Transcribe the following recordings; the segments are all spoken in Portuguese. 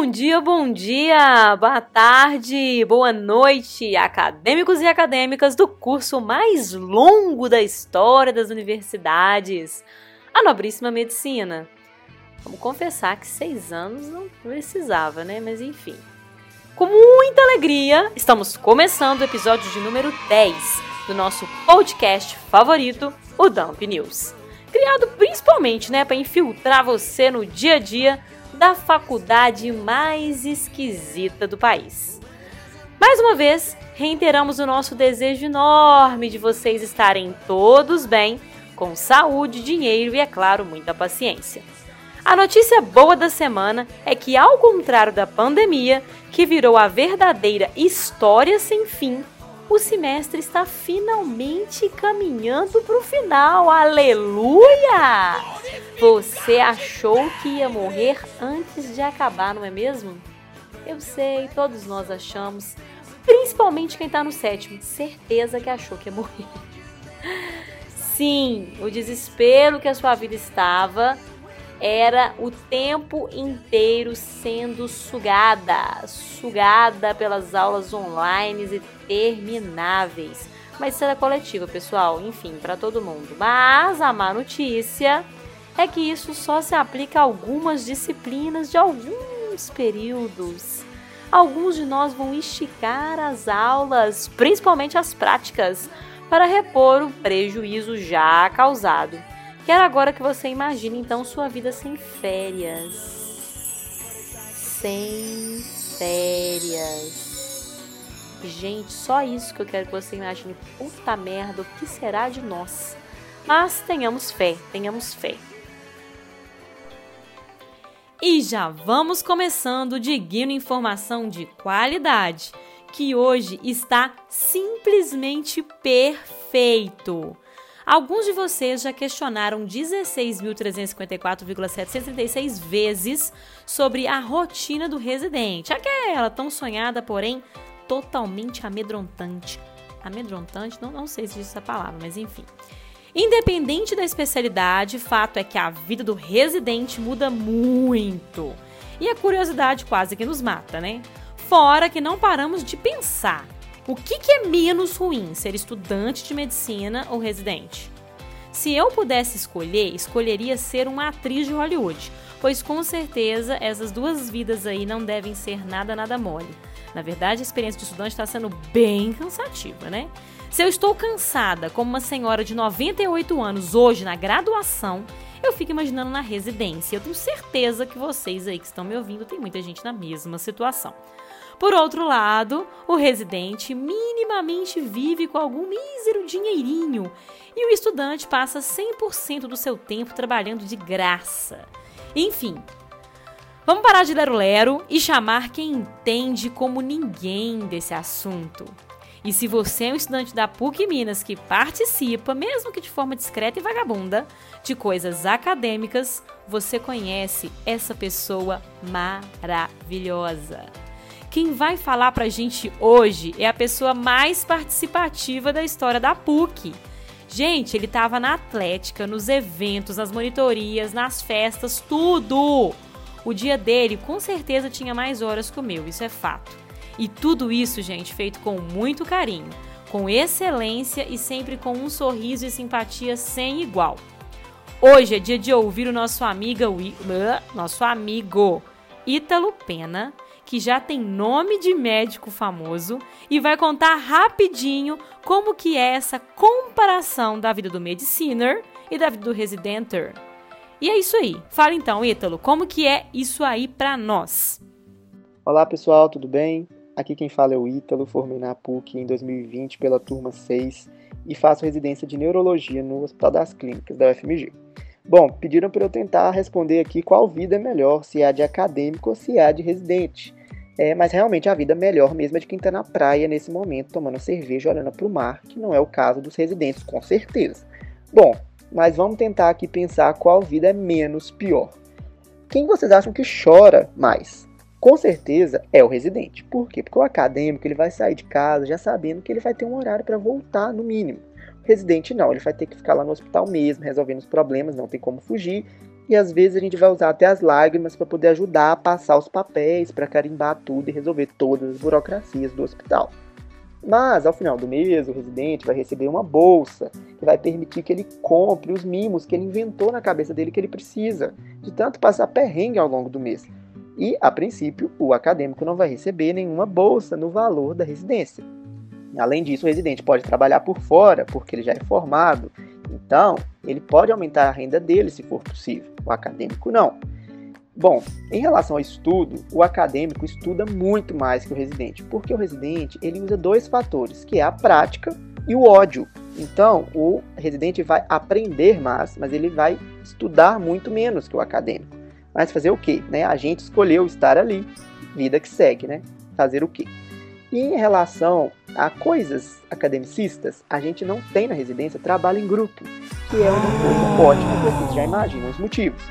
Bom dia, bom dia, boa tarde, boa noite, acadêmicos e acadêmicas do curso mais longo da história das universidades, a Nobríssima Medicina. Vamos confessar que seis anos não precisava, né? Mas enfim. Com muita alegria, estamos começando o episódio de número 10 do nosso podcast favorito, o Dump News. Criado principalmente, né, para infiltrar você no dia a dia da faculdade mais esquisita do país. Mais uma vez, reiteramos o nosso desejo enorme de vocês estarem todos bem, com saúde, dinheiro e, é claro, muita paciência. A notícia boa da semana é que, ao contrário da pandemia, que virou a verdadeira história sem fim, o semestre está finalmente caminhando para o final. Aleluia! Você achou que ia morrer antes de acabar, não é mesmo? Eu sei, todos nós achamos, principalmente quem está no sétimo, certeza que achou que ia morrer. Sim, o desespero que a sua vida estava era o tempo inteiro sendo sugada, sugada pelas aulas online e intermináveis. Mas isso era coletiva, pessoal, enfim, para todo mundo. Mas a má notícia é que isso só se aplica a algumas disciplinas de alguns períodos. Alguns de nós vão esticar as aulas, principalmente as práticas, para repor o prejuízo já causado. Quero agora que você imagine então sua vida sem férias. Sem férias. Gente, só isso que eu quero que você imagine. Puta merda, o que será de nós? Mas tenhamos fé, tenhamos fé. E já vamos começando seguindo informação de qualidade, que hoje está simplesmente perfeito. Alguns de vocês já questionaram 16.354,736 vezes sobre a rotina do residente, aquela tão sonhada, porém totalmente amedrontante. Amedrontante? Não, não sei se existe essa palavra, mas enfim. Independente da especialidade, fato é que a vida do residente muda muito. E a curiosidade quase que nos mata, né? Fora que não paramos de pensar o que, que é menos ruim, ser estudante de medicina ou residente? Se eu pudesse escolher, escolheria ser uma atriz de Hollywood, pois com certeza essas duas vidas aí não devem ser nada, nada mole. Na verdade, a experiência de estudante está sendo bem cansativa, né? Se eu estou cansada como uma senhora de 98 anos hoje na graduação, eu fico imaginando na residência. Eu tenho certeza que vocês aí que estão me ouvindo, tem muita gente na mesma situação. Por outro lado, o residente minimamente vive com algum mísero dinheirinho e o estudante passa 100% do seu tempo trabalhando de graça. Enfim, vamos parar de lero-lero e chamar quem entende como ninguém desse assunto. E se você é um estudante da PUC Minas que participa, mesmo que de forma discreta e vagabunda, de coisas acadêmicas, você conhece essa pessoa maravilhosa. Quem vai falar pra gente hoje é a pessoa mais participativa da história da PUC. Gente, ele estava na atlética, nos eventos, nas monitorias, nas festas, tudo! O dia dele com certeza tinha mais horas que o meu, isso é fato. E tudo isso, gente, feito com muito carinho, com excelência e sempre com um sorriso e simpatia sem igual. Hoje é dia de ouvir o nosso amiga, nosso amigo Ítalo Pena que já tem nome de médico famoso e vai contar rapidinho como que é essa comparação da vida do mediciner e da vida do residenter. E é isso aí. Fala então, Ítalo, como que é isso aí para nós? Olá, pessoal, tudo bem? Aqui quem fala é o Ítalo, formei na PUC em 2020 pela turma 6 e faço residência de neurologia no Hospital das Clínicas da UFMG. Bom, pediram para eu tentar responder aqui qual vida é melhor, se é a de acadêmico ou se é a de residente. É, mas realmente a vida melhor mesmo é de quem está na praia nesse momento, tomando cerveja, olhando para o mar, que não é o caso dos residentes, com certeza. Bom, mas vamos tentar aqui pensar qual vida é menos pior. Quem vocês acham que chora mais? Com certeza é o residente. Por quê? Porque o acadêmico ele vai sair de casa já sabendo que ele vai ter um horário para voltar, no mínimo. O residente não, ele vai ter que ficar lá no hospital mesmo, resolvendo os problemas, não tem como fugir. E às vezes a gente vai usar até as lágrimas para poder ajudar a passar os papéis, para carimbar tudo e resolver todas as burocracias do hospital. Mas ao final do mês, o residente vai receber uma bolsa que vai permitir que ele compre os mimos que ele inventou na cabeça dele que ele precisa, de tanto passar perrengue ao longo do mês. E, a princípio, o acadêmico não vai receber nenhuma bolsa no valor da residência. Além disso, o residente pode trabalhar por fora, porque ele já é formado, então ele pode aumentar a renda dele se for possível. O acadêmico não. Bom, em relação ao estudo, o acadêmico estuda muito mais que o residente, porque o residente ele usa dois fatores, que é a prática e o ódio. Então, o residente vai aprender mais, mas ele vai estudar muito menos que o acadêmico. Mas fazer o quê? Né? A gente escolheu estar ali, vida que segue, né? Fazer o quê? E em relação a coisas academicistas, a gente não tem na residência trabalho em grupo, que é uma coisa ótima, vocês já imaginam os motivos.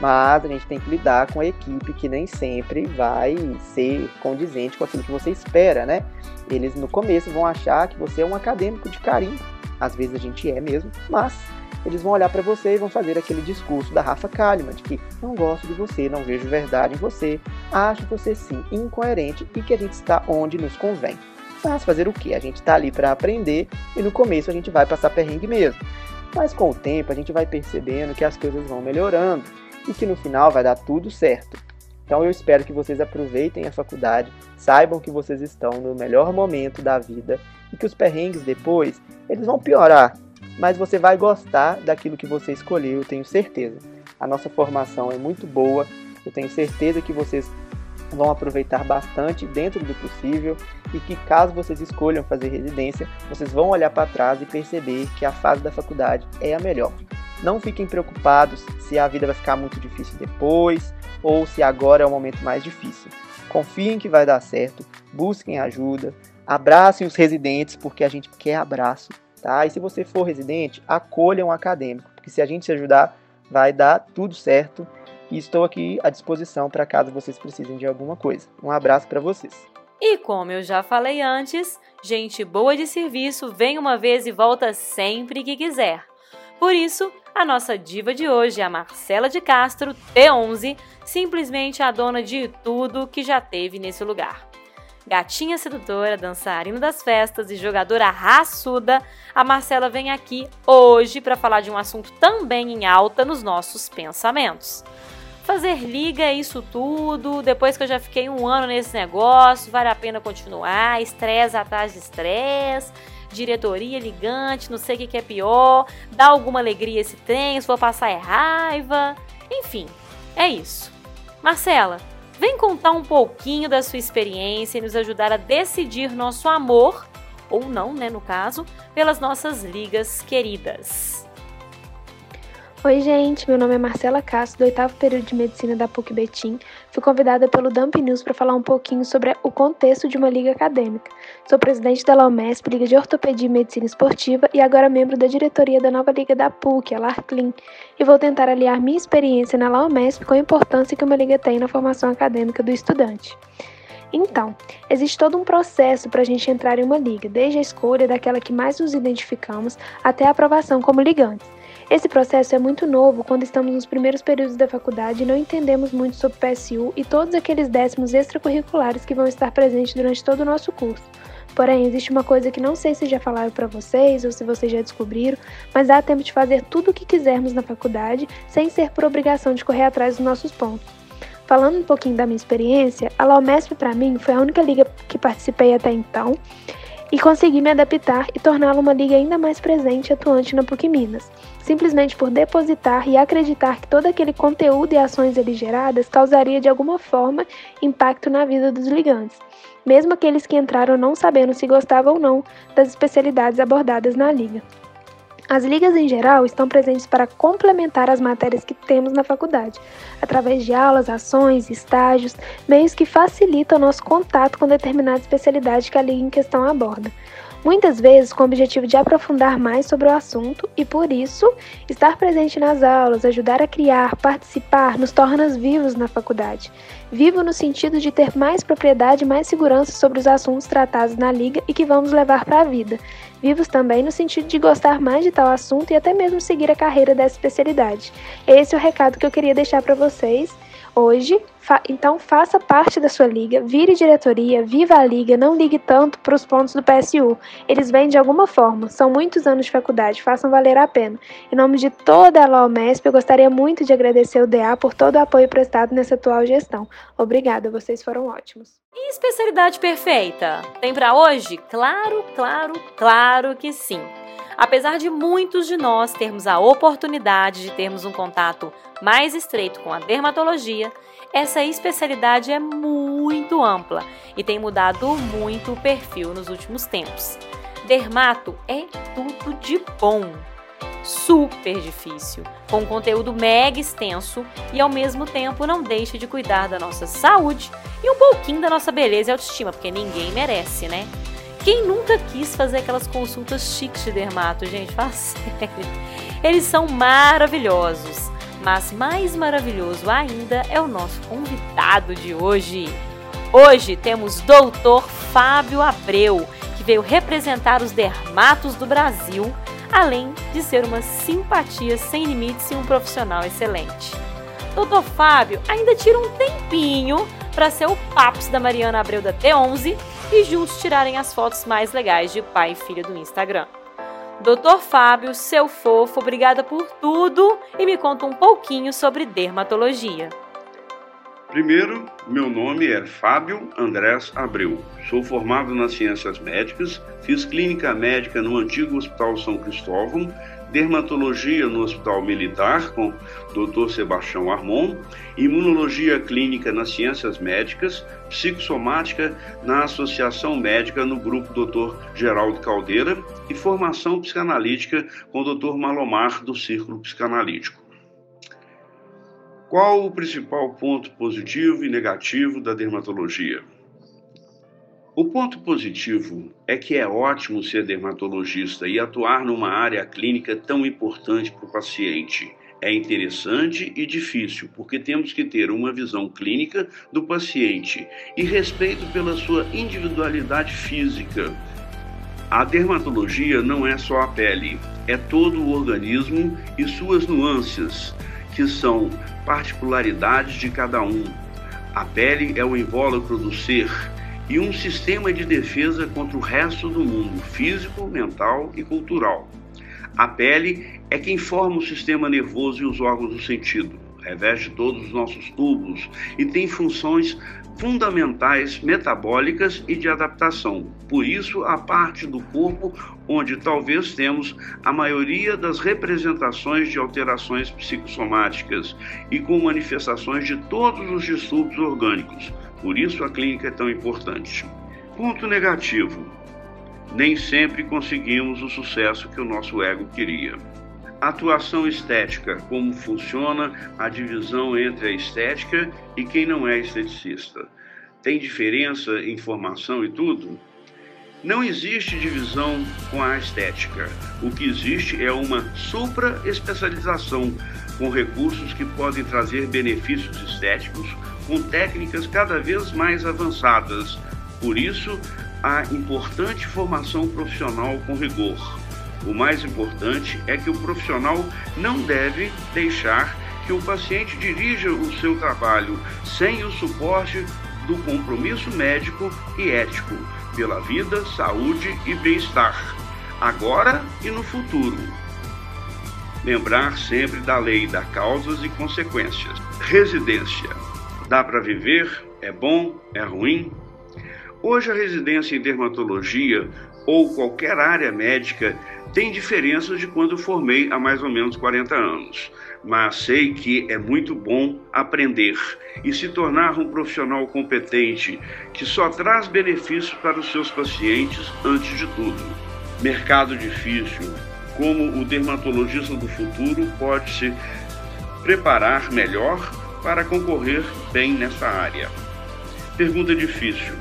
Mas a gente tem que lidar com a equipe que nem sempre vai ser condizente com aquilo que você espera, né? Eles no começo vão achar que você é um acadêmico de carinho, às vezes a gente é mesmo, mas eles vão olhar para você e vão fazer aquele discurso da Rafa Kalimann, de que não gosto de você, não vejo verdade em você, acho você sim incoerente e que a gente está onde nos convém. Mas fazer o que? A gente está ali para aprender e no começo a gente vai passar perrengue mesmo. Mas com o tempo a gente vai percebendo que as coisas vão melhorando e que no final vai dar tudo certo. Então eu espero que vocês aproveitem a faculdade, saibam que vocês estão no melhor momento da vida e que os perrengues depois eles vão piorar, mas você vai gostar daquilo que você escolheu, eu tenho certeza. A nossa formação é muito boa, eu tenho certeza que vocês vão aproveitar bastante dentro do possível e que caso vocês escolham fazer residência, vocês vão olhar para trás e perceber que a fase da faculdade é a melhor. Não fiquem preocupados se a vida vai ficar muito difícil depois ou se agora é o momento mais difícil. Confiem que vai dar certo, busquem ajuda, abracem os residentes porque a gente quer abraço Tá? E se você for residente, acolha um acadêmico, porque se a gente se ajudar, vai dar tudo certo. E estou aqui à disposição para caso vocês precisem de alguma coisa. Um abraço para vocês. E como eu já falei antes, gente boa de serviço vem uma vez e volta sempre que quiser. Por isso, a nossa diva de hoje é a Marcela de Castro, T11, simplesmente a dona de tudo que já teve nesse lugar. Gatinha sedutora, dançarina das festas e jogadora raçuda, a Marcela vem aqui hoje para falar de um assunto também em alta nos nossos pensamentos. Fazer liga isso tudo, depois que eu já fiquei um ano nesse negócio, vale a pena continuar, estresse atrás de estresse, diretoria ligante, não sei o que é pior, dá alguma alegria se tem, se for passar é raiva, enfim, é isso. Marcela, Vem contar um pouquinho da sua experiência e nos ajudar a decidir nosso amor, ou não, né, no caso, pelas nossas ligas queridas. Oi, gente, meu nome é Marcela Castro, do oitavo período de medicina da PUC Betim. Fui convidada pelo Dump News para falar um pouquinho sobre o contexto de uma liga acadêmica. Sou presidente da LAUMESP, Liga de Ortopedia e Medicina Esportiva, e agora membro da diretoria da nova liga da PUC, a LARCLIN, e vou tentar aliar minha experiência na LAUMESP com a importância que uma liga tem na formação acadêmica do estudante. Então, existe todo um processo para a gente entrar em uma liga, desde a escolha daquela que mais nos identificamos até a aprovação como ligantes. Esse processo é muito novo quando estamos nos primeiros períodos da faculdade e não entendemos muito sobre PSU e todos aqueles décimos extracurriculares que vão estar presentes durante todo o nosso curso. Porém, existe uma coisa que não sei se já falaram para vocês ou se vocês já descobriram, mas dá tempo de fazer tudo o que quisermos na faculdade sem ser por obrigação de correr atrás dos nossos pontos. Falando um pouquinho da minha experiência, a LAUMESP para mim foi a única liga que participei até então e consegui me adaptar e torná-la uma liga ainda mais presente e atuante na PUC Minas, simplesmente por depositar e acreditar que todo aquele conteúdo e ações ali geradas causaria de alguma forma impacto na vida dos ligantes, mesmo aqueles que entraram não sabendo se gostavam ou não das especialidades abordadas na liga. As ligas em geral estão presentes para complementar as matérias que temos na faculdade, através de aulas, ações, estágios, meios que facilitam o nosso contato com determinada especialidade que a liga em questão aborda. Muitas vezes com o objetivo de aprofundar mais sobre o assunto e, por isso, estar presente nas aulas, ajudar a criar, participar, nos torna vivos na faculdade. Vivo no sentido de ter mais propriedade e mais segurança sobre os assuntos tratados na liga e que vamos levar para a vida. Vivos também no sentido de gostar mais de tal assunto e até mesmo seguir a carreira dessa especialidade. Esse é o recado que eu queria deixar para vocês hoje. Fa então faça parte da sua liga, vire diretoria, viva a liga, não ligue tanto para os pontos do PSU. Eles vêm de alguma forma, são muitos anos de faculdade, façam valer a pena. Em nome de toda a LOMESP, eu gostaria muito de agradecer o DA por todo o apoio prestado nessa atual gestão. Obrigada, vocês foram ótimos. E especialidade perfeita? Tem para hoje? Claro, claro, claro que sim. Apesar de muitos de nós termos a oportunidade de termos um contato mais estreito com a dermatologia, essa especialidade é muito ampla e tem mudado muito o perfil nos últimos tempos. Dermato é tudo de bom, super difícil, com um conteúdo mega extenso e ao mesmo tempo não deixa de cuidar da nossa saúde e um pouquinho da nossa beleza e autoestima, porque ninguém merece, né? Quem nunca quis fazer aquelas consultas chiques de dermato, gente? Fala sério. Eles são maravilhosos. Mas mais maravilhoso ainda é o nosso convidado de hoje. Hoje temos Dr. Fábio Abreu, que veio representar os dermatos do Brasil, além de ser uma simpatia sem limites e um profissional excelente. Dr. Fábio ainda tira um tempinho para ser o Paps da Mariana Abreu da T11 e juntos tirarem as fotos mais legais de pai e filha do Instagram. Doutor Fábio, seu fofo, obrigada por tudo e me conta um pouquinho sobre dermatologia. Primeiro, meu nome é Fábio Andrés Abreu. Sou formado nas ciências médicas, fiz clínica médica no antigo Hospital São Cristóvão dermatologia no Hospital Militar com Dr. Sebastião Armon, imunologia clínica nas ciências médicas, psicossomática na Associação Médica no grupo Dr. Geraldo Caldeira e formação psicanalítica com Dr. Malomar do Círculo Psicanalítico. Qual o principal ponto positivo e negativo da dermatologia? O ponto positivo é que é ótimo ser dermatologista e atuar numa área clínica tão importante para o paciente. É interessante e difícil, porque temos que ter uma visão clínica do paciente e respeito pela sua individualidade física. A dermatologia não é só a pele, é todo o organismo e suas nuances, que são particularidades de cada um. A pele é o invólucro do ser e um sistema de defesa contra o resto do mundo, físico, mental e cultural. A pele é quem forma o sistema nervoso e os órgãos do sentido, reveste todos os nossos tubos e tem funções fundamentais metabólicas e de adaptação. Por isso, a parte do corpo onde talvez temos a maioria das representações de alterações psicossomáticas e com manifestações de todos os distúrbios orgânicos, por isso a clínica é tão importante. Ponto negativo: nem sempre conseguimos o sucesso que o nosso ego queria. Atuação estética: como funciona a divisão entre a estética e quem não é esteticista? Tem diferença em formação e tudo? Não existe divisão com a estética. O que existe é uma supra-especialização com recursos que podem trazer benefícios estéticos com técnicas cada vez mais avançadas. Por isso, a importante formação profissional com rigor. O mais importante é que o profissional não deve deixar que o paciente dirija o seu trabalho sem o suporte do compromisso médico e ético pela vida, saúde e bem-estar, agora e no futuro. Lembrar sempre da lei das causas e consequências. Residência. Dá para viver? É bom? É ruim? Hoje a residência em dermatologia ou qualquer área médica tem diferenças de quando formei há mais ou menos 40 anos, mas sei que é muito bom aprender e se tornar um profissional competente que só traz benefícios para os seus pacientes antes de tudo. Mercado difícil, como o dermatologista do futuro pode se preparar melhor para concorrer bem nessa área? Pergunta difícil.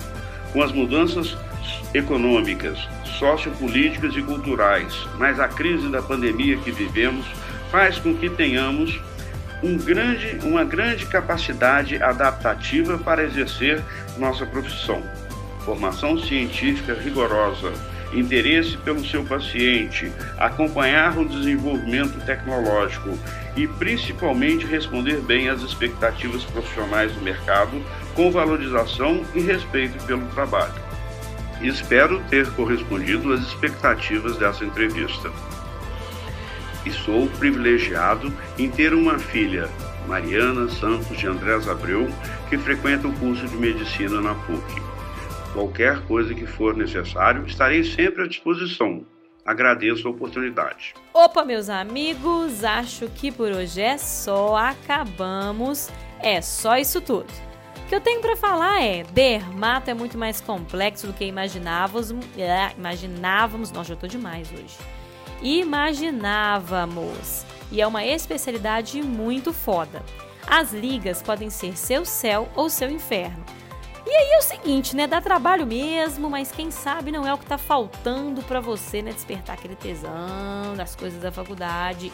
Com as mudanças econômicas, sociopolíticas e culturais, mas a crise da pandemia que vivemos faz com que tenhamos um grande, uma grande capacidade adaptativa para exercer nossa profissão. Formação científica rigorosa, interesse pelo seu paciente, acompanhar o desenvolvimento tecnológico e principalmente responder bem às expectativas profissionais do mercado com valorização e respeito pelo trabalho. Espero ter correspondido às expectativas dessa entrevista. E sou privilegiado em ter uma filha, Mariana Santos de Andrés Abreu, que frequenta o curso de medicina na PUC. Qualquer coisa que for necessário, estarei sempre à disposição. Agradeço a oportunidade. Opa, meus amigos, acho que por hoje é só. Acabamos. É só isso tudo. O que eu tenho para falar é: dermato é muito mais complexo do que imaginávamos. É, imaginávamos. Nossa, eu tô demais hoje. Imaginávamos. E é uma especialidade muito foda. As ligas podem ser seu céu ou seu inferno. E aí é o seguinte, né? Dá trabalho mesmo, mas quem sabe não é o que tá faltando para você, né? Despertar aquele tesão das coisas da faculdade.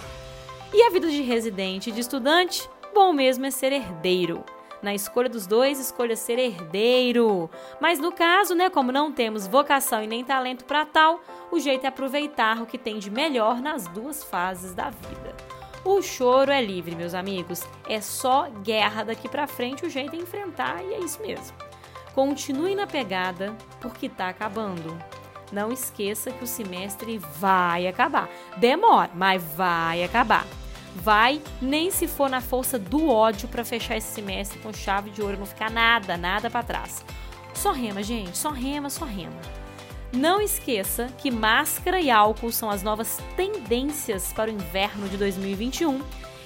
E a vida de residente e de estudante? Bom mesmo é ser herdeiro. Na escolha dos dois, escolha ser herdeiro. Mas no caso, né, como não temos vocação e nem talento para tal, o jeito é aproveitar o que tem de melhor nas duas fases da vida. O choro é livre, meus amigos. É só guerra daqui para frente, o jeito é enfrentar e é isso mesmo. Continue na pegada, porque tá acabando. Não esqueça que o semestre vai acabar. Demora, mas vai acabar. Vai, nem se for na força do ódio para fechar esse semestre com chave de ouro, não ficar nada, nada para trás. Só rema, gente, só rema, só rema. Não esqueça que máscara e álcool são as novas tendências para o inverno de 2021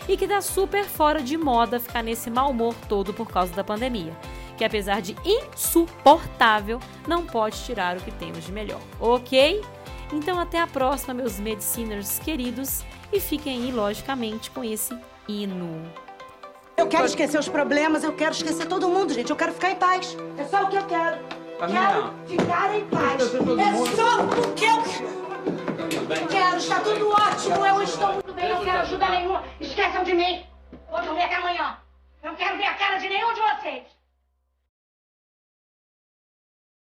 e que tá super fora de moda ficar nesse mau humor todo por causa da pandemia que apesar de insuportável, não pode tirar o que temos de melhor, ok? Então até a próxima, meus mediciners queridos, e fiquem aí, logicamente, com esse hino. Eu quero esquecer os problemas, eu quero esquecer todo mundo, gente. Eu quero ficar em paz. É só o que eu quero. Quero ficar em paz. É só o que eu quero. Está tudo ótimo. Eu estou muito bem. Eu não quero ajuda nenhuma. Esqueçam de mim. Vou dormir até amanhã.